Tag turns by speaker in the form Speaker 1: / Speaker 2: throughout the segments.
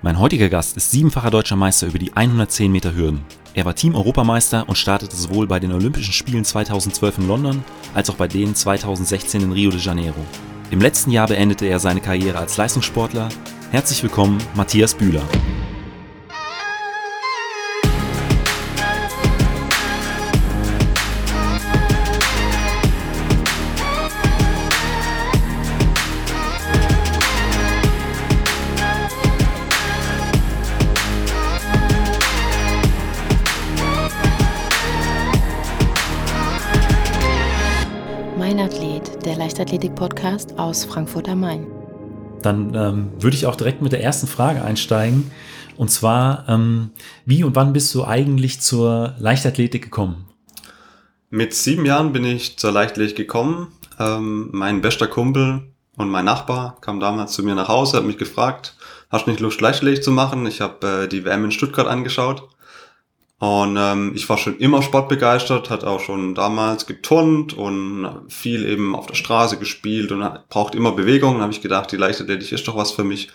Speaker 1: Mein heutiger Gast ist siebenfacher deutscher Meister über die 110 Meter Hürden. Er war Team-Europameister und startete sowohl bei den Olympischen Spielen 2012 in London als auch bei denen 2016 in Rio de Janeiro. Im letzten Jahr beendete er seine Karriere als Leistungssportler. Herzlich willkommen, Matthias Bühler.
Speaker 2: Leichtathletik-Podcast aus Frankfurt am Main.
Speaker 1: Dann ähm, würde ich auch direkt mit der ersten Frage einsteigen. Und zwar, ähm, wie und wann bist du eigentlich zur Leichtathletik gekommen?
Speaker 3: Mit sieben Jahren bin ich zur Leichtathletik gekommen. Ähm, mein bester Kumpel und mein Nachbar kam damals zu mir nach Hause, hat mich gefragt, hast du nicht Lust, Leichtathletik zu machen? Ich habe äh, die WM in Stuttgart angeschaut und ähm, ich war schon immer sportbegeistert, hat auch schon damals geturnt und viel eben auf der Straße gespielt und braucht immer Bewegung. Und habe ich gedacht, die Leichtathletik ist doch was für mich.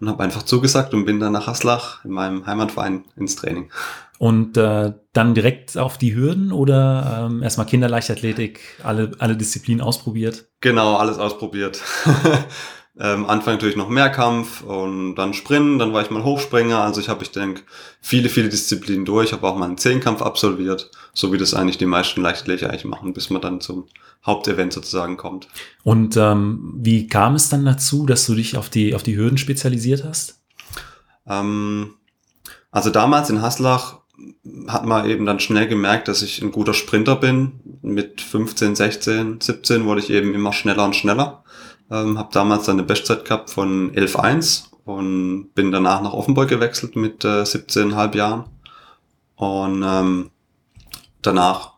Speaker 3: Und habe einfach zugesagt und bin dann nach Haslach in meinem Heimatverein ins Training.
Speaker 1: Und äh, dann direkt auf die Hürden oder ähm, erstmal Kinderleichtathletik, alle, alle Disziplinen ausprobiert?
Speaker 3: Genau, alles ausprobiert. Ähm, Anfang natürlich noch Mehrkampf und dann Springen, dann war ich mal Hochspringer. Also ich habe, ich denke, viele, viele Disziplinen durch. Habe auch mal einen Zehnkampf absolviert, so wie das eigentlich die meisten Leichtathleter eigentlich machen, bis man dann zum Hauptevent sozusagen kommt.
Speaker 1: Und ähm, wie kam es dann dazu, dass du dich auf die, auf die Hürden spezialisiert hast?
Speaker 3: Ähm, also damals in Haslach hat man eben dann schnell gemerkt, dass ich ein guter Sprinter bin. Mit 15, 16, 17 wurde ich eben immer schneller und schneller. Ähm, habe damals eine Bestzeit gehabt von 11.1 und bin danach nach Offenburg gewechselt mit äh, 17,5 Jahren. Und ähm, danach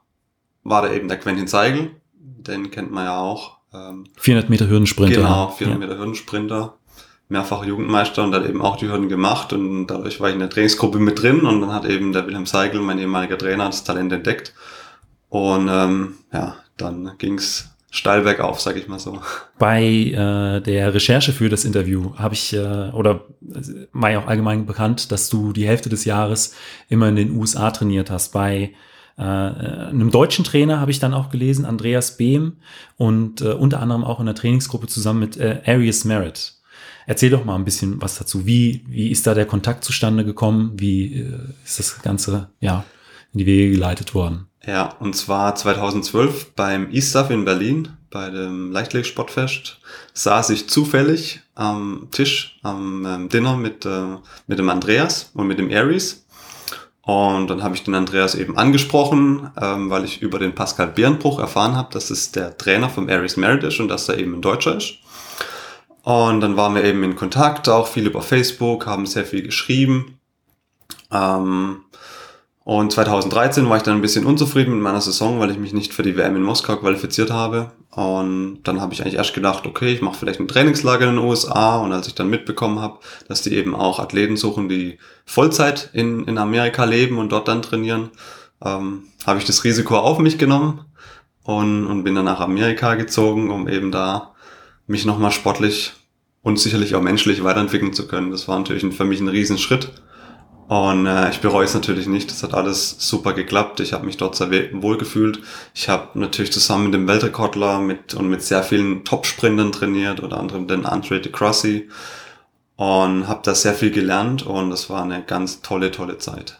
Speaker 3: war da eben der Quentin Seigel, den kennt man ja auch.
Speaker 1: Ähm, 400 Meter Hürdensprinter.
Speaker 3: Genau, 400 ja. Meter Hürdensprinter, mehrfacher Jugendmeister und hat eben auch die Hürden gemacht und dadurch war ich in der Trainingsgruppe mit drin und dann hat eben der Wilhelm Seigel, mein ehemaliger Trainer, das Talent entdeckt. Und ähm, ja, dann ging's steil bergauf, sag ich mal so.
Speaker 1: Bei äh, der Recherche für das Interview habe ich, äh, oder mal auch allgemein bekannt, dass du die Hälfte des Jahres immer in den USA trainiert hast. Bei äh, einem deutschen Trainer habe ich dann auch gelesen, Andreas Behm, und äh, unter anderem auch in der Trainingsgruppe zusammen mit äh, Arius Merritt. Erzähl doch mal ein bisschen was dazu. Wie, wie ist da der Kontakt zustande gekommen? Wie äh, ist das Ganze ja, in die Wege geleitet worden?
Speaker 3: Ja, und zwar 2012 beim ISAF in Berlin, bei dem Leichtathletik-Sportfest, saß ich zufällig am Tisch am ähm, Dinner mit, äh, mit dem Andreas und mit dem Aries. Und dann habe ich den Andreas eben angesprochen, ähm, weil ich über den Pascal Bärenbruch erfahren habe, dass es der Trainer vom Aries Merit ist und dass er eben ein Deutscher ist. Und dann waren wir eben in Kontakt, auch viel über Facebook, haben sehr viel geschrieben. Ähm, und 2013 war ich dann ein bisschen unzufrieden mit meiner Saison, weil ich mich nicht für die WM in Moskau qualifiziert habe. Und dann habe ich eigentlich erst gedacht, okay, ich mache vielleicht ein Trainingslager in den USA. Und als ich dann mitbekommen habe, dass die eben auch Athleten suchen, die Vollzeit in, in Amerika leben und dort dann trainieren, ähm, habe ich das Risiko auf mich genommen und, und bin dann nach Amerika gezogen, um eben da mich nochmal sportlich und sicherlich auch menschlich weiterentwickeln zu können. Das war natürlich für mich ein Riesenschritt. Und äh, ich bereue es natürlich nicht. Das hat alles super geklappt. Ich habe mich dort sehr wohl gefühlt. Ich habe natürlich zusammen mit dem Weltrekordler mit, und mit sehr vielen Top-Sprintern trainiert, unter anderem den Andre de Crossi. Und habe da sehr viel gelernt und das war eine ganz tolle, tolle Zeit.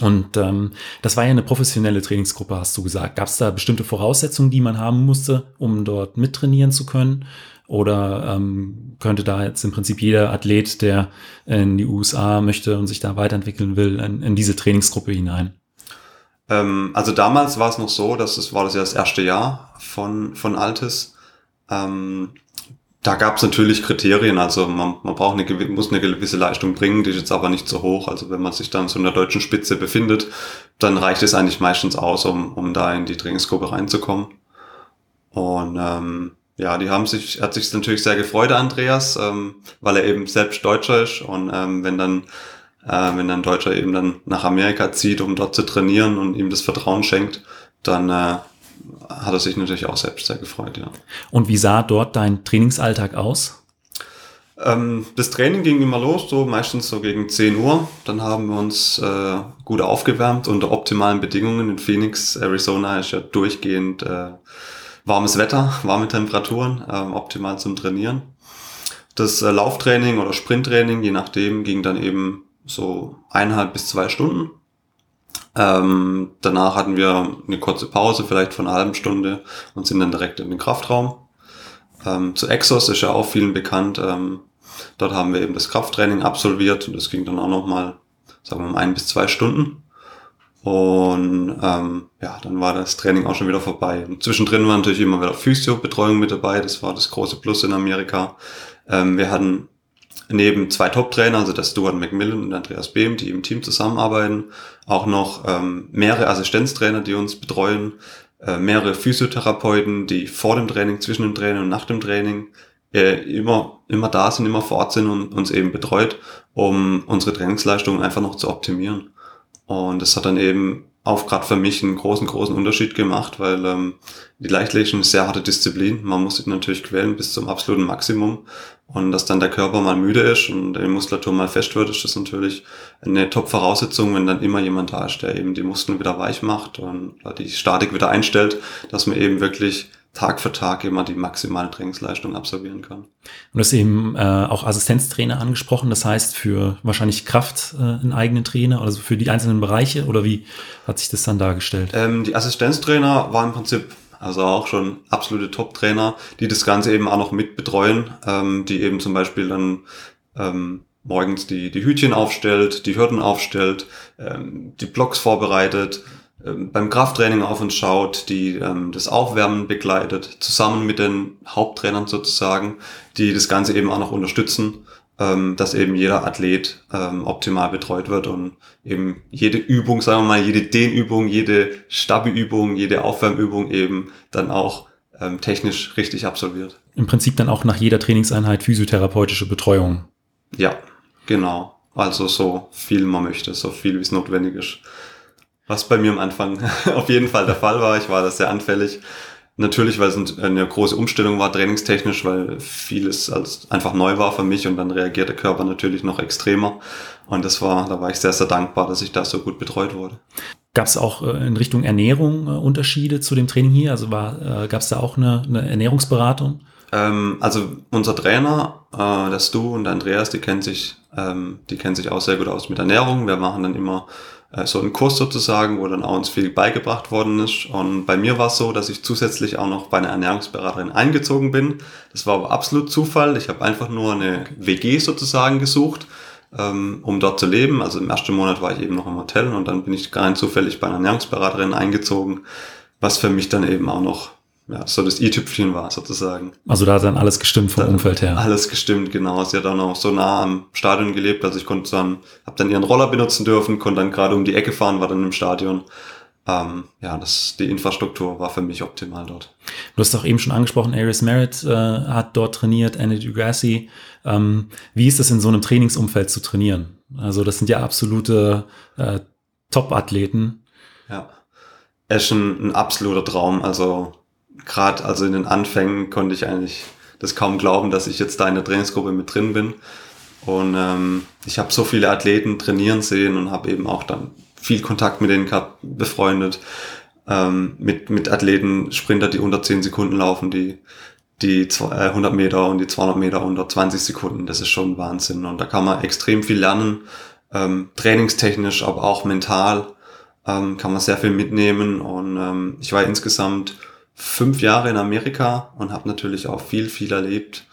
Speaker 1: Und ähm, das war ja eine professionelle Trainingsgruppe, hast du gesagt. Gab es da bestimmte Voraussetzungen, die man haben musste, um dort mittrainieren zu können? Oder ähm, könnte da jetzt im Prinzip jeder Athlet, der in die USA möchte und sich da weiterentwickeln will, in, in diese Trainingsgruppe hinein?
Speaker 3: Ähm, also damals war es noch so, dass es war das ja das erste Jahr von, von Altes. Ähm, da gab es natürlich Kriterien, also man, man braucht eine, muss eine gewisse Leistung bringen, die ist jetzt aber nicht so hoch. Also wenn man sich dann so in der deutschen Spitze befindet, dann reicht es eigentlich meistens aus, um, um da in die Trainingsgruppe reinzukommen. Und ähm, ja, die haben sich, hat sich natürlich sehr gefreut, Andreas, ähm, weil er eben selbst Deutscher ist und ähm, wenn dann äh, wenn ein Deutscher eben dann nach Amerika zieht, um dort zu trainieren und ihm das Vertrauen schenkt, dann äh, hat er sich natürlich auch selbst sehr gefreut, ja.
Speaker 1: Und wie sah dort dein Trainingsalltag aus?
Speaker 3: Ähm, das Training ging immer los, so meistens so gegen 10 Uhr. Dann haben wir uns äh, gut aufgewärmt unter optimalen Bedingungen. In Phoenix, Arizona ist ja durchgehend äh, warmes Wetter, warme Temperaturen, äh, optimal zum Trainieren. Das äh, Lauftraining oder Sprinttraining, je nachdem, ging dann eben so eineinhalb bis zwei Stunden. Ähm, danach hatten wir eine kurze Pause, vielleicht von einer halben Stunde und sind dann direkt in den Kraftraum. Ähm, zu Exos ist ja auch vielen bekannt. Ähm, dort haben wir eben das Krafttraining absolviert und das ging dann auch nochmal, sagen wir mal, ein bis zwei Stunden. Und ähm, ja, dann war das Training auch schon wieder vorbei. Und zwischendrin war natürlich immer wieder Physio-Betreuung mit dabei. Das war das große Plus in Amerika. Ähm, wir hatten neben zwei Top-Trainer, also der Stuart McMillan und Andreas Behm, die im Team zusammenarbeiten, auch noch ähm, mehrere Assistenztrainer, die uns betreuen, äh, mehrere Physiotherapeuten, die vor dem Training, zwischen dem Training und nach dem Training äh, immer, immer da sind, immer vor Ort sind und uns eben betreut, um unsere Trainingsleistung einfach noch zu optimieren. Und das hat dann eben auch gerade für mich einen großen, großen Unterschied gemacht, weil ähm, die Leichtlegen ist sehr harte Disziplin. Man muss sich natürlich quälen bis zum absoluten Maximum. Und dass dann der Körper mal müde ist und die Muskulatur mal fest wird, ist das natürlich eine Top-Voraussetzung, wenn dann immer jemand da ist, der eben die Muskeln wieder weich macht und die Statik wieder einstellt, dass man eben wirklich Tag für Tag immer die maximale Trainingsleistung absolvieren kann. Und
Speaker 1: du hast eben äh, auch Assistenztrainer angesprochen, das heißt für wahrscheinlich Kraft äh, einen eigenen Trainer, also für die einzelnen Bereiche oder wie hat sich das dann dargestellt?
Speaker 3: Ähm, die Assistenztrainer waren im Prinzip also auch schon absolute Top-Trainer, die das Ganze eben auch noch mit betreuen, ähm, die eben zum Beispiel dann ähm, morgens die, die Hütchen aufstellt, die Hürden aufstellt, ähm, die Blocks vorbereitet, beim Krafttraining auf uns schaut, die ähm, das Aufwärmen begleitet, zusammen mit den Haupttrainern sozusagen, die das Ganze eben auch noch unterstützen, ähm, dass eben jeder Athlet ähm, optimal betreut wird und eben jede Übung, sagen wir mal, jede Dehnübung, jede Stabi-Übung, jede Aufwärmübung eben dann auch ähm, technisch richtig absolviert.
Speaker 1: Im Prinzip dann auch nach jeder Trainingseinheit physiotherapeutische Betreuung.
Speaker 3: Ja, genau. Also so viel man möchte, so viel wie es notwendig ist. Was bei mir am Anfang auf jeden Fall der Fall war. Ich war da sehr anfällig. Natürlich, weil es eine große Umstellung war, trainingstechnisch, weil vieles einfach neu war für mich und dann reagiert der Körper natürlich noch extremer. Und das war, da war ich sehr, sehr dankbar, dass ich da so gut betreut wurde.
Speaker 1: Gab es auch äh, in Richtung Ernährung äh, Unterschiede zu dem Training hier? Also äh, gab es da auch eine, eine Ernährungsberatung?
Speaker 3: Ähm, also unser Trainer, äh, der Stu und Andreas, die kennen sich, ähm, die kennen sich auch sehr gut aus mit Ernährung. Wir machen dann immer so einen Kurs sozusagen, wo dann auch uns viel beigebracht worden ist. Und bei mir war es so, dass ich zusätzlich auch noch bei einer Ernährungsberaterin eingezogen bin. Das war aber absolut Zufall. Ich habe einfach nur eine WG sozusagen gesucht, ähm, um dort zu leben. Also im ersten Monat war ich eben noch im Hotel und dann bin ich rein zufällig bei einer Ernährungsberaterin eingezogen, was für mich dann eben auch noch ja, so das i-Tüpfchen war sozusagen.
Speaker 1: Also da hat dann alles gestimmt vom
Speaker 3: dann
Speaker 1: Umfeld her.
Speaker 3: Alles gestimmt, genau. Sie hat dann auch so nah am Stadion gelebt, also ich konnte dann, habe dann ihren Roller benutzen dürfen, konnte dann gerade um die Ecke fahren, war dann im Stadion. Ähm, ja, das, die Infrastruktur war für mich optimal dort.
Speaker 1: Du hast auch eben schon angesprochen, Aris Merritt äh, hat dort trainiert, Andy Degrassi. Ähm, wie ist es in so einem Trainingsumfeld zu trainieren? Also das sind ja absolute äh, Top-Athleten.
Speaker 3: Ja, es ist ein, ein absoluter Traum. Also gerade also in den Anfängen konnte ich eigentlich das kaum glauben, dass ich jetzt da in der Trainingsgruppe mit drin bin. Und ähm, ich habe so viele Athleten trainieren sehen und habe eben auch dann viel Kontakt mit denen gehabt, befreundet, ähm, mit, mit Athleten, Sprinter, die unter 10 Sekunden laufen, die die 100 äh, Meter und die 200 Meter unter 20 Sekunden. Das ist schon Wahnsinn. Und da kann man extrem viel lernen, ähm, trainingstechnisch, aber auch mental ähm, kann man sehr viel mitnehmen. Und ähm, ich war insgesamt fünf Jahre in Amerika und habe natürlich auch viel, viel erlebt,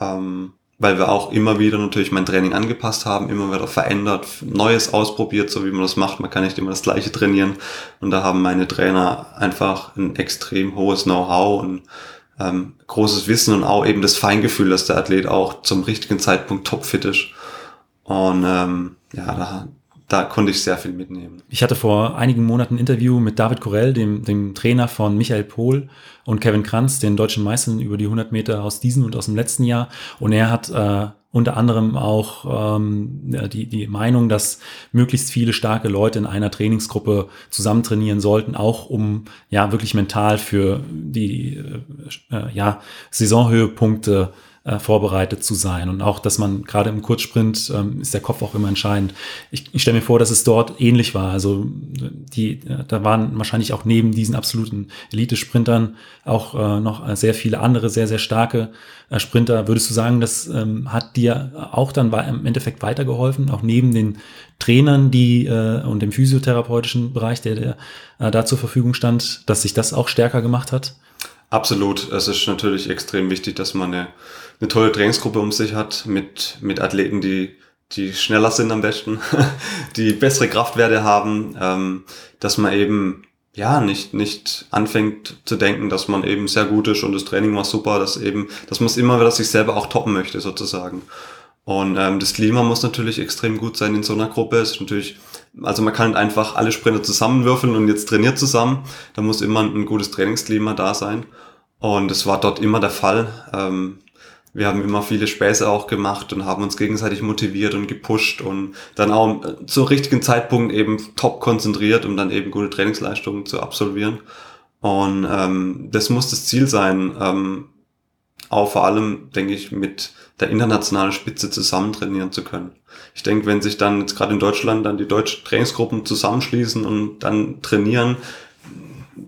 Speaker 3: ähm, weil wir auch immer wieder natürlich mein Training angepasst haben, immer wieder verändert, Neues ausprobiert, so wie man das macht. Man kann nicht immer das Gleiche trainieren. Und da haben meine Trainer einfach ein extrem hohes Know-how und ähm, großes Wissen und auch eben das Feingefühl, dass der Athlet auch zum richtigen Zeitpunkt topfit ist. Und ähm, ja, da, da konnte ich sehr viel mitnehmen.
Speaker 1: Ich hatte vor einigen Monaten ein Interview mit David Korell, dem, dem Trainer von Michael Pohl und Kevin Kranz, den deutschen Meistern über die 100 Meter aus diesem und aus dem letzten Jahr. Und er hat äh, unter anderem auch ähm, die, die Meinung, dass möglichst viele starke Leute in einer Trainingsgruppe zusammen trainieren sollten, auch um ja wirklich mental für die äh, ja, Saisonhöhepunkte äh, vorbereitet zu sein. Und auch, dass man gerade im Kurzsprint ähm, ist der Kopf auch immer entscheidend. Ich, ich stelle mir vor, dass es dort ähnlich war. Also die, äh, da waren wahrscheinlich auch neben diesen absoluten Elite-Sprintern auch äh, noch sehr viele andere sehr, sehr starke äh, Sprinter. Würdest du sagen, das ähm, hat dir auch dann im Endeffekt weitergeholfen, auch neben den Trainern, die äh, und dem physiotherapeutischen Bereich, der, der äh, da zur Verfügung stand, dass sich das auch stärker gemacht hat?
Speaker 3: Absolut. Es ist natürlich extrem wichtig, dass man eine, eine tolle Trainingsgruppe um sich hat mit, mit Athleten, die, die schneller sind am besten, die bessere Kraftwerte haben, ähm, dass man eben ja nicht nicht anfängt zu denken, dass man eben sehr gut ist und das Training war super, dass eben, dass man es immer wieder sich selber auch toppen möchte sozusagen. Und ähm, das Klima muss natürlich extrem gut sein in so einer Gruppe. Es ist natürlich, also man kann einfach alle Sprinter zusammenwürfeln und jetzt trainiert zusammen. Da muss immer ein gutes Trainingsklima da sein. Und es war dort immer der Fall. Ähm, wir haben immer viele Späße auch gemacht und haben uns gegenseitig motiviert und gepusht und dann auch zum richtigen Zeitpunkt eben top konzentriert, um dann eben gute Trainingsleistungen zu absolvieren. Und ähm, das muss das Ziel sein, ähm, auch vor allem, denke ich, mit der internationalen Spitze zusammen trainieren zu können. Ich denke, wenn sich dann jetzt gerade in Deutschland dann die deutschen Trainingsgruppen zusammenschließen und dann trainieren,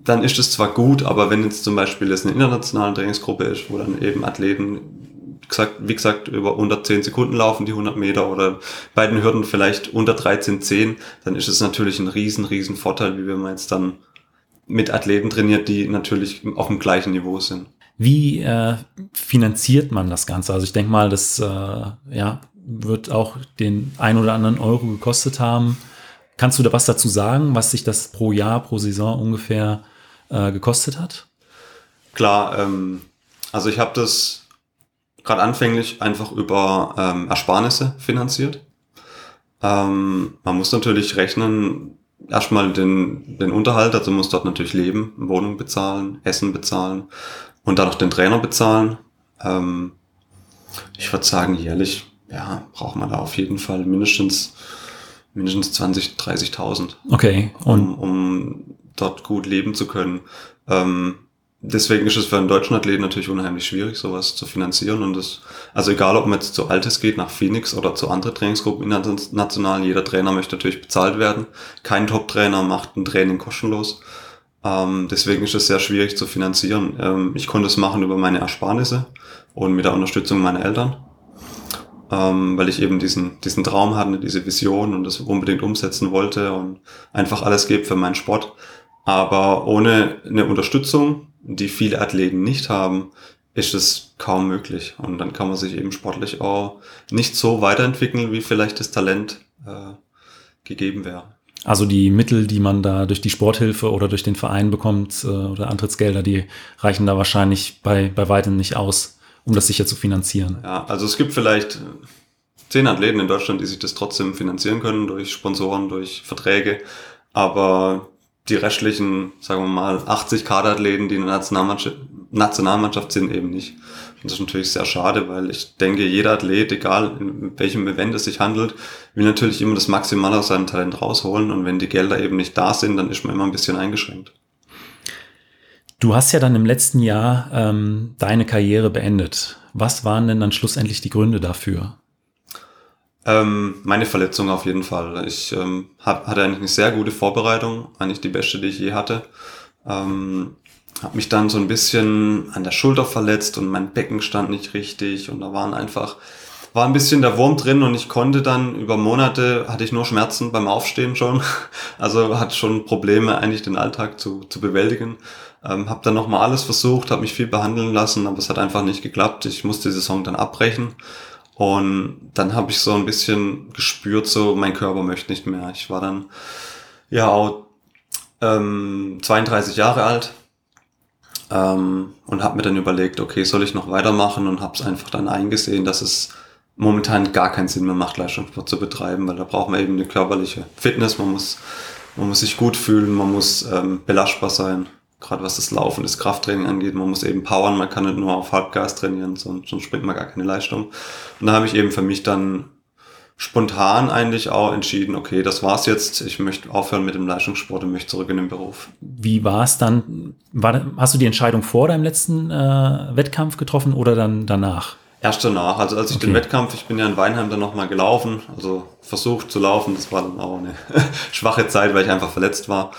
Speaker 3: dann ist es zwar gut, aber wenn jetzt zum Beispiel es eine internationale Trainingsgruppe ist, wo dann eben Athleten, gesagt, wie gesagt, über 110 Sekunden laufen, die 100 Meter oder bei den Hürden vielleicht unter 13,10, dann ist es natürlich ein riesen, riesen Vorteil, wie wenn man jetzt dann mit Athleten trainiert, die natürlich auf dem gleichen Niveau sind.
Speaker 1: Wie äh, finanziert man das Ganze? Also ich denke mal, das äh, ja, wird auch den ein oder anderen Euro gekostet haben. Kannst du da was dazu sagen, was sich das pro Jahr, pro Saison ungefähr äh, gekostet hat?
Speaker 3: Klar, ähm, also ich habe das gerade anfänglich einfach über ähm, Ersparnisse finanziert. Ähm, man muss natürlich rechnen, erstmal den, den Unterhalt, also muss dort natürlich leben, Wohnung bezahlen, Essen bezahlen und dann noch den Trainer bezahlen. Ähm, ich würde sagen, jährlich, ja, braucht man da auf jeden Fall mindestens, mindestens 20, 30.000.
Speaker 1: Okay.
Speaker 3: Und um, um dort gut leben zu können. Ähm, deswegen ist es für einen deutschen Athleten natürlich unheimlich schwierig, sowas zu finanzieren. Und das, also egal, ob man jetzt zu Altes geht, nach Phoenix oder zu anderen Trainingsgruppen international, jeder Trainer möchte natürlich bezahlt werden. Kein Top-Trainer macht ein Training kostenlos. Ähm, deswegen ist es sehr schwierig zu finanzieren. Ähm, ich konnte es machen über meine Ersparnisse und mit der Unterstützung meiner Eltern, ähm, weil ich eben diesen, diesen Traum hatte, diese Vision und das unbedingt umsetzen wollte und einfach alles gebe für meinen Sport. Aber ohne eine Unterstützung, die viele Athleten nicht haben, ist es kaum möglich. Und dann kann man sich eben sportlich auch nicht so weiterentwickeln, wie vielleicht das Talent äh, gegeben wäre.
Speaker 1: Also die Mittel, die man da durch die Sporthilfe oder durch den Verein bekommt äh, oder Antrittsgelder, die reichen da wahrscheinlich bei, bei weitem nicht aus, um das sicher zu finanzieren.
Speaker 3: Ja, also es gibt vielleicht zehn Athleten in Deutschland, die sich das trotzdem finanzieren können durch Sponsoren, durch Verträge. Aber die restlichen, sagen wir mal, 80 Kaderathleten, die in der Nationalmannschaft, Nationalmannschaft sind, eben nicht. Und das ist natürlich sehr schade, weil ich denke, jeder Athlet, egal in welchem Event es sich handelt, will natürlich immer das Maximale aus seinem Talent rausholen. Und wenn die Gelder eben nicht da sind, dann ist man immer ein bisschen eingeschränkt.
Speaker 1: Du hast ja dann im letzten Jahr ähm, deine Karriere beendet. Was waren denn dann schlussendlich die Gründe dafür?
Speaker 3: Ähm, meine Verletzung auf jeden Fall. Ich ähm, hab, hatte eigentlich eine sehr gute Vorbereitung, eigentlich die beste, die ich je hatte. Ähm, habe mich dann so ein bisschen an der Schulter verletzt und mein Becken stand nicht richtig und da waren einfach war ein bisschen der Wurm drin und ich konnte dann über Monate hatte ich nur Schmerzen beim Aufstehen schon, also hatte schon Probleme eigentlich den Alltag zu, zu bewältigen. Ähm, habe dann nochmal alles versucht, habe mich viel behandeln lassen, aber es hat einfach nicht geklappt. Ich musste die Saison dann abbrechen und dann habe ich so ein bisschen gespürt, so mein Körper möchte nicht mehr. Ich war dann ja auch ähm, 32 Jahre alt ähm, und habe mir dann überlegt, okay, soll ich noch weitermachen? Und habe es einfach dann eingesehen, dass es momentan gar keinen Sinn mehr macht, Leistungssport zu betreiben, weil da braucht man eben eine körperliche Fitness, man muss, man muss sich gut fühlen, man muss ähm, belastbar sein, gerade was das Laufen, das Krafttraining angeht, man muss eben powern, man kann nicht nur auf Halbgas trainieren, sonst, sonst springt man gar keine Leistung. Und da habe ich eben für mich dann spontan eigentlich auch entschieden, okay, das war's jetzt, ich möchte aufhören mit dem Leistungssport und möchte zurück in den Beruf.
Speaker 1: Wie war es dann? War, hast du die Entscheidung vor deinem letzten äh, Wettkampf getroffen oder dann danach?
Speaker 3: Erst danach, also als ich
Speaker 1: Okay.
Speaker 3: den Wettkampf, ich bin ja in Weinheim dann nochmal gelaufen, also versucht zu laufen, das war dann auch eine schwache Zeit, weil ich einfach verletzt war.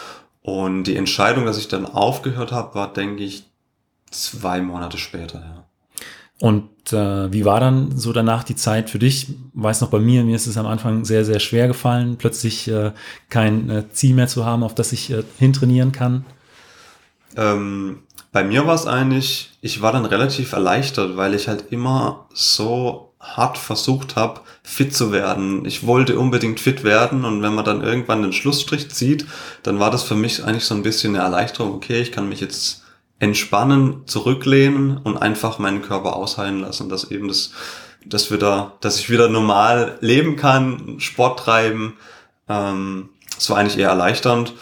Speaker 3: Und die Entscheidung, dass ich dann aufgehört habe, war, denke ich, zwei Monate später, ja.
Speaker 1: Und äh, wie war dann so danach die Zeit für dich? Weiß noch bei mir, mir ist es am Anfang sehr, sehr schwer gefallen, plötzlich äh, kein äh, Ziel mehr zu haben, auf das ich äh, hintrainieren kann.
Speaker 3: Ähm, bei mir war es eigentlich, ich war dann relativ erleichtert, weil ich halt immer so hart versucht habe, fit zu werden. Ich wollte unbedingt fit werden und wenn man dann irgendwann den Schlussstrich zieht, dann war das für mich eigentlich so ein bisschen eine Erleichterung. Okay, ich kann mich jetzt entspannen, zurücklehnen und einfach meinen Körper ausheilen lassen, dass eben das, dass wieder, dass ich wieder normal leben kann, Sport treiben. Ähm, das war eigentlich eher erleichternd.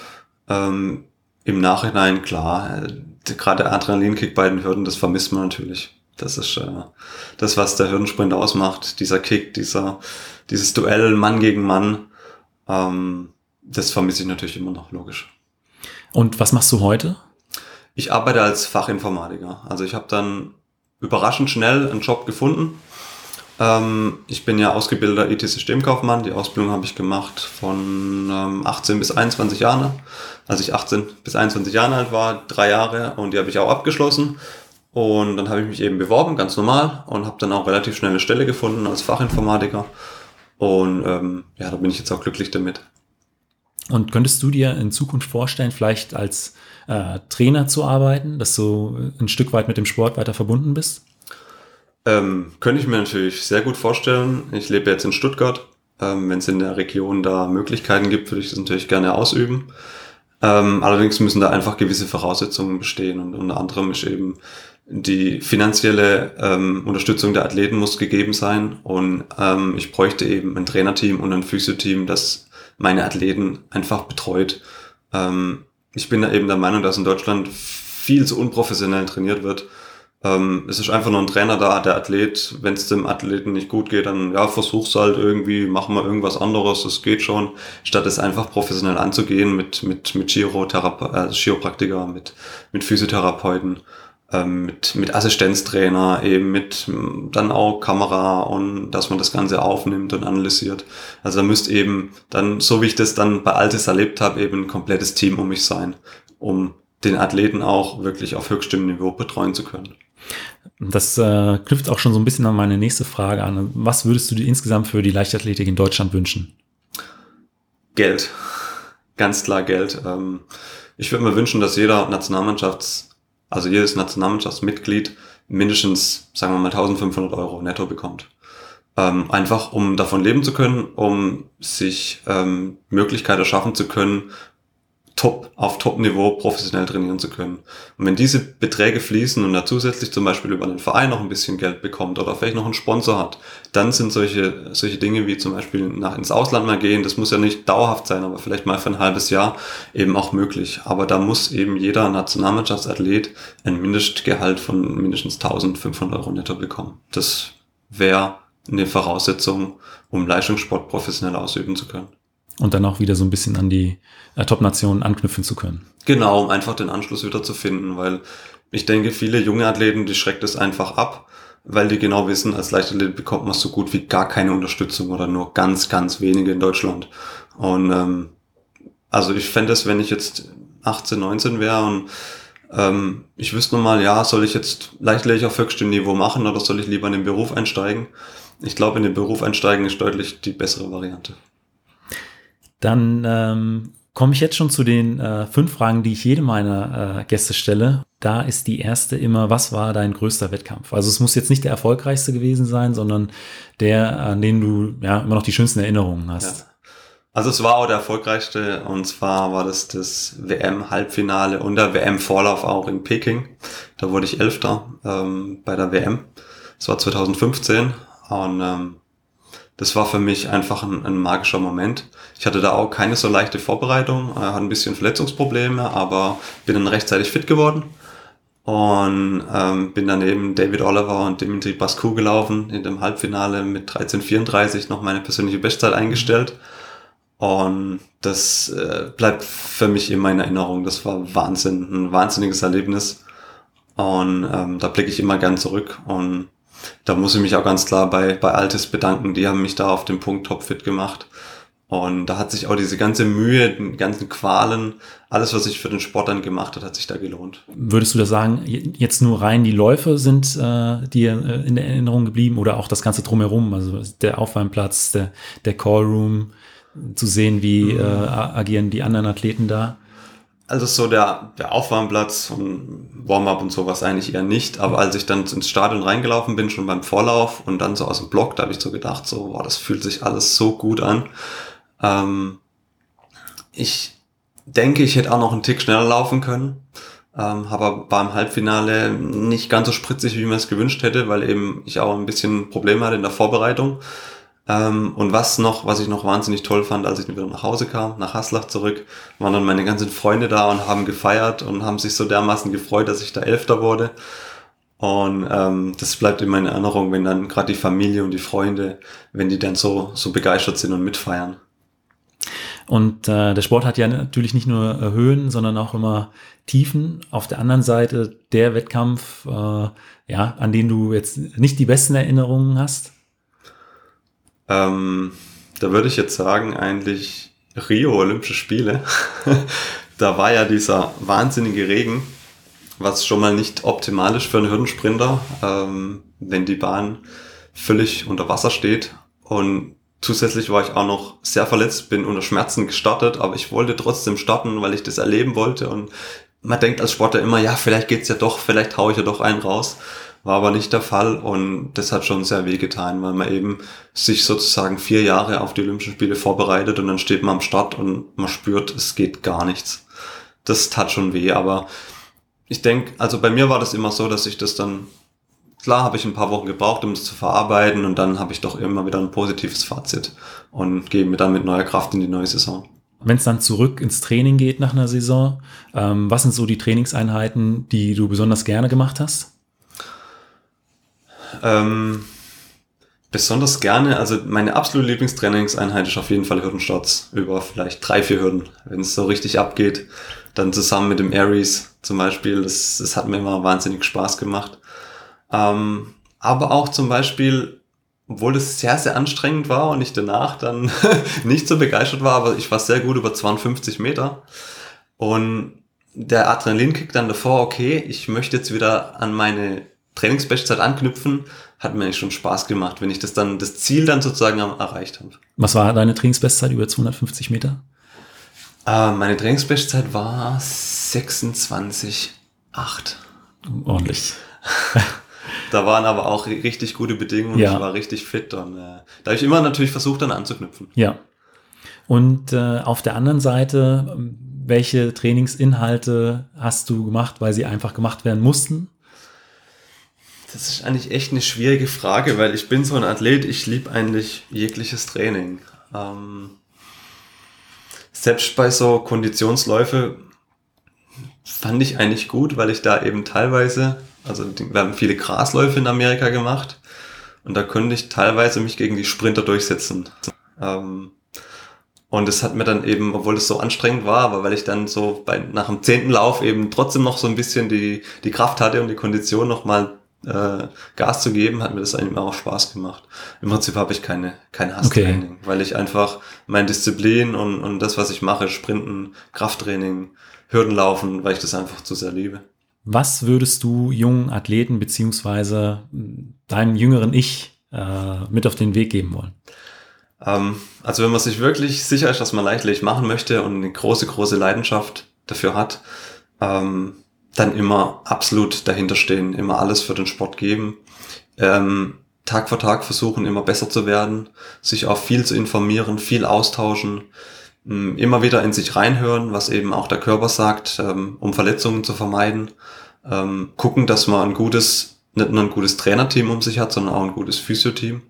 Speaker 3: Ähm, Im Nachhinein, klar, äh, gerade der Adrenalinkick bei den Hürden, das vermisst man natürlich. Das ist äh, das, was der Hürdensprint ausmacht. Dieser Kick, dieser, dieses Duell Mann gegen Mann. Ähm, das vermisse ich natürlich immer noch, logisch.
Speaker 1: Und was machst du heute?
Speaker 3: Ich arbeite als Fachinformatiker. Also ich habe dann überraschend schnell einen Job gefunden. Ähm, ich bin ja ausgebildeter IT-Systemkaufmann. Die Ausbildung habe ich gemacht von ähm, 18 bis 21 Jahren. Als ich 18 bis 21 Jahre alt war, drei Jahre und die habe ich auch abgeschlossen. Und dann habe ich mich eben beworben, ganz normal, und habe dann auch relativ schnell eine Stelle gefunden als Fachinformatiker. Und ähm, ja, da bin ich jetzt auch glücklich damit.
Speaker 1: Und könntest du dir in Zukunft vorstellen, vielleicht als äh, Trainer zu arbeiten, dass du ein Stück weit mit dem Sport weiter verbunden bist?
Speaker 3: Ähm, könnte ich mir natürlich sehr gut vorstellen. Ich lebe jetzt in Stuttgart. Ähm, Wenn es in der Region da Möglichkeiten gibt, würde ich das natürlich gerne ausüben. Ähm, allerdings müssen da einfach gewisse Voraussetzungen bestehen und unter anderem ist eben die finanzielle ähm, Unterstützung der Athleten muss gegeben sein und ähm, ich bräuchte eben ein Trainerteam und ein Physioteam, das meine Athleten einfach betreut. Ähm, ich bin da eben der Meinung, dass in Deutschland viel zu unprofessionell trainiert wird. Ähm, es ist einfach nur ein Trainer da, der Athlet, wenn es dem Athleten nicht gut geht, dann ja, versuch's halt irgendwie, mach mal irgendwas anderes, das geht schon, statt es einfach professionell anzugehen mit, mit, mit Chirotherape äh, Chiropraktiker, mit, mit Physiotherapeuten, ähm, mit, mit Assistenztrainer, eben mit ähm, dann auch Kamera und dass man das Ganze aufnimmt und analysiert. Also da müsste eben dann, so wie ich das dann bei Altes erlebt habe, eben ein komplettes Team um mich sein, um den Athleten auch wirklich auf höchstem Niveau betreuen zu können.
Speaker 1: Das äh, knüpft auch schon so ein bisschen an meine nächste Frage an. Was würdest du dir insgesamt für die Leichtathletik in Deutschland wünschen?
Speaker 3: Geld. Ganz klar Geld. Ähm, ich würde mir wünschen, dass jeder Nationalmannschafts, also jedes Nationalmannschaftsmitglied mindestens, sagen wir mal, 1500 Euro netto bekommt. Ähm, einfach um davon leben zu können, um sich ähm, Möglichkeiten schaffen zu können, top, auf Top-Niveau professionell trainieren zu können. Und wenn diese Beträge fließen und er zusätzlich zum Beispiel über einen Verein noch ein bisschen Geld bekommt oder vielleicht noch einen Sponsor hat, dann sind solche, solche Dinge wie zum Beispiel nach ins Ausland mal gehen, das muss ja nicht dauerhaft sein, aber vielleicht mal für ein halbes Jahr eben auch möglich. Aber da muss eben jeder Nationalmannschaftsathlet ein Mindestgehalt von mindestens 1500 Euro netto bekommen. Das wäre eine Voraussetzung, um Leistungssport professionell ausüben zu können.
Speaker 1: Und dann auch wieder so ein bisschen an die äh, Top-Nationen anknüpfen zu können.
Speaker 3: Genau, um einfach den Anschluss wieder zu finden, weil ich denke, viele junge Athleten, die schreckt es einfach ab, weil die genau wissen, als Leichtathlet bekommt man so gut wie gar keine Unterstützung oder nur ganz, ganz wenige in Deutschland. Und ähm, also ich fände es, wenn ich jetzt 18, 19 wäre und ähm, ich wüsste mal, ja, soll ich jetzt Leichtathletik auf höchstem Niveau machen oder soll ich lieber in den Beruf einsteigen? Ich glaube, in den Beruf einsteigen ist deutlich die bessere Variante.
Speaker 1: Dann ähm, komme ich jetzt schon zu den äh, fünf Fragen, die ich jedem meiner äh, Gäste stelle. Da ist die erste immer, was war dein größter Wettkampf? Also es muss jetzt nicht der erfolgreichste gewesen sein, sondern der, an den du ja immer noch die schönsten Erinnerungen hast.
Speaker 3: Ja. Also es war auch der erfolgreichste und zwar war das das WM-Halbfinale und der WM-Vorlauf auch in Peking. Da wurde ich Elfter ähm, bei der WM. Das war 2015 und ähm, das war für mich einfach ein, ein, magischer Moment. Ich hatte da auch keine so leichte Vorbereitung, äh, hatte ein bisschen Verletzungsprobleme, aber bin dann rechtzeitig fit geworden und ähm, bin dann neben David Oliver und Dimitri Bascu gelaufen in dem Halbfinale mit 13:34 noch meine persönliche Bestzeit eingestellt. Und das äh, bleibt für mich immer in Erinnerung. Das war Wahnsinn, ein wahnsinniges Erlebnis. Und ähm, da blicke ich immer gern zurück. Und da muss ich mich auch ganz klar bei, bei Altes bedanken. Die haben mich da auf den Punkt topfit gemacht. Und da hat sich auch diese ganze Mühe, die ganzen Qualen, alles, was ich für den Sport dann gemacht hat, hat sich da gelohnt.
Speaker 1: Würdest du da sagen, jetzt nur rein die Läufe sind äh, dir äh, in der Erinnerung geblieben oder auch das Ganze drumherum, also der Aufwärmplatz, der, der Callroom, zu sehen, wie mhm. äh, agieren die anderen Athleten da?
Speaker 3: Also so der, der Aufwärmplatz und Warm-up und sowas eigentlich eher nicht. Aber als ich dann ins Stadion reingelaufen bin, schon beim Vorlauf und dann so aus dem Block, da habe ich so gedacht, so, boah, das fühlt sich alles so gut an. Ähm, ich denke, ich hätte auch noch einen Tick schneller laufen können. Ähm, aber beim Halbfinale nicht ganz so spritzig, wie man es gewünscht hätte, weil eben ich auch ein bisschen Probleme hatte in der Vorbereitung. Ähm, und was noch, was ich noch wahnsinnig toll fand, als ich wieder nach Hause kam, nach Haslach zurück, waren dann meine ganzen Freunde da und haben gefeiert und haben sich so dermaßen gefreut, dass ich da Elfter wurde. Und ähm, das bleibt in meiner Erinnerung, wenn dann gerade die Familie und die Freunde, wenn die dann so, so begeistert sind und mitfeiern.
Speaker 1: Und äh, der Sport hat ja natürlich nicht nur äh, Höhen, sondern auch immer Tiefen. Auf der anderen Seite der Wettkampf, äh, ja, an den du jetzt nicht die besten Erinnerungen hast.
Speaker 3: Ähm, da würde ich jetzt sagen, eigentlich Rio Olympische Spiele. da war ja dieser wahnsinnige Regen, was schon mal nicht optimal ist für einen Hürdensprinter, ähm, wenn die Bahn völlig unter Wasser steht. Und zusätzlich war ich auch noch sehr verletzt, bin unter Schmerzen gestartet, aber ich wollte trotzdem starten, weil ich das erleben wollte. Und man denkt als Sportler immer, ja, vielleicht geht's ja doch, vielleicht haue ich ja doch einen raus. War aber nicht der Fall und das hat schon sehr weh getan, weil man eben sich sozusagen vier Jahre auf die Olympischen Spiele vorbereitet und dann steht man am Start und man spürt, es geht gar nichts. Das tat schon weh, aber ich denke, also bei mir war das immer so, dass ich das dann, klar habe ich ein paar Wochen gebraucht, um es zu verarbeiten und dann habe ich doch immer wieder ein positives Fazit und gehe mir dann mit neuer Kraft in die neue Saison.
Speaker 1: Wenn es dann zurück ins Training geht nach einer Saison, ähm, was sind so die Trainingseinheiten, die du besonders gerne gemacht hast?
Speaker 3: Ähm, besonders gerne, also meine absolute Lieblingstrainingseinheit ist auf jeden Fall Hürdenstarts über vielleicht drei, vier Hürden, wenn es so richtig abgeht. Dann zusammen mit dem Aries zum Beispiel, das, das hat mir immer wahnsinnig Spaß gemacht. Ähm, aber auch zum Beispiel, obwohl es sehr, sehr anstrengend war und ich danach dann nicht so begeistert war, aber ich war sehr gut über 52 Meter. Und der Adrenalinkick dann davor, okay, ich möchte jetzt wieder an meine Trainingsbestzeit anknüpfen, hat mir eigentlich schon Spaß gemacht, wenn ich das dann, das Ziel dann sozusagen erreicht habe.
Speaker 1: Was war deine Trainingsbestzeit über 250 Meter?
Speaker 3: Äh, meine Trainingsbestzeit war 26,8.
Speaker 1: Ordentlich.
Speaker 3: da waren aber auch richtig gute Bedingungen. Ja. Ich war richtig fit und äh, da habe ich immer natürlich versucht, dann anzuknüpfen.
Speaker 1: Ja. Und äh, auf der anderen Seite, welche Trainingsinhalte hast du gemacht, weil sie einfach gemacht werden mussten?
Speaker 3: Das ist eigentlich echt eine schwierige Frage, weil ich bin so ein Athlet, ich liebe eigentlich jegliches Training. Ähm, selbst bei so Konditionsläufe fand ich eigentlich gut, weil ich da eben teilweise, also wir haben viele Grasläufe in Amerika gemacht und da konnte ich teilweise mich gegen die Sprinter durchsetzen. Ähm, und es hat mir dann eben, obwohl es so anstrengend war, aber weil ich dann so bei, nach dem zehnten Lauf eben trotzdem noch so ein bisschen die, die Kraft hatte und die Kondition nochmal äh, Gas zu geben, hat mir das eigentlich auch Spaß gemacht. Im Prinzip habe ich keine, kein Hasstraining, okay. weil ich einfach mein Disziplin und, und das, was ich mache, Sprinten, Krafttraining, Hürdenlaufen, weil ich das einfach zu sehr liebe.
Speaker 1: Was würdest du jungen Athleten beziehungsweise deinem jüngeren Ich äh, mit auf den Weg geben wollen?
Speaker 3: Ähm, also wenn man sich wirklich sicher ist, dass man leichtlich machen möchte und eine große, große Leidenschaft dafür hat, ähm, dann immer absolut dahinter stehen, immer alles für den Sport geben, ähm, Tag für Tag versuchen, immer besser zu werden, sich auch viel zu informieren, viel austauschen, ähm, immer wieder in sich reinhören, was eben auch der Körper sagt, ähm, um Verletzungen zu vermeiden, ähm, gucken, dass man ein gutes, nicht nur ein gutes Trainerteam um sich hat, sondern auch ein gutes Physioteam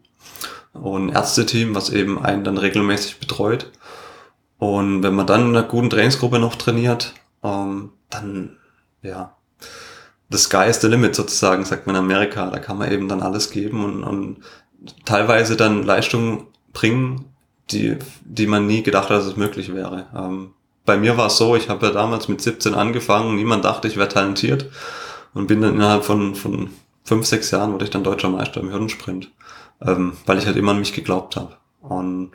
Speaker 3: und ein Ärzteteam, was eben einen dann regelmäßig betreut. Und wenn man dann in einer guten Trainingsgruppe noch trainiert, ähm, dann ja, the sky is the limit sozusagen, sagt man in Amerika. Da kann man eben dann alles geben und, und teilweise dann Leistungen bringen, die, die man nie gedacht hat, dass es möglich wäre. Ähm, bei mir war es so, ich habe ja damals mit 17 angefangen, niemand dachte, ich wäre talentiert und bin dann innerhalb von, von fünf, sechs Jahren wurde ich dann deutscher Meister im Hürdensprint, ähm, weil ich halt immer an mich geglaubt habe. Und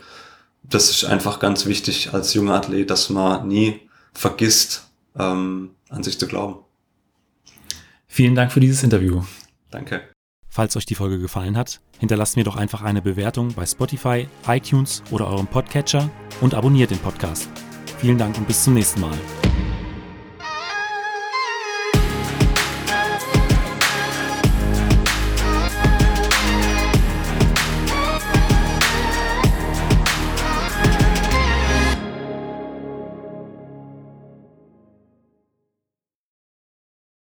Speaker 3: das ist einfach ganz wichtig als junger Athlet, dass man nie vergisst, ähm, an sich zu glauben.
Speaker 1: Vielen Dank für dieses Interview.
Speaker 3: Danke.
Speaker 1: Falls euch die Folge gefallen hat, hinterlasst mir doch einfach eine Bewertung bei Spotify, iTunes oder eurem Podcatcher und abonniert den Podcast. Vielen Dank und bis zum nächsten Mal.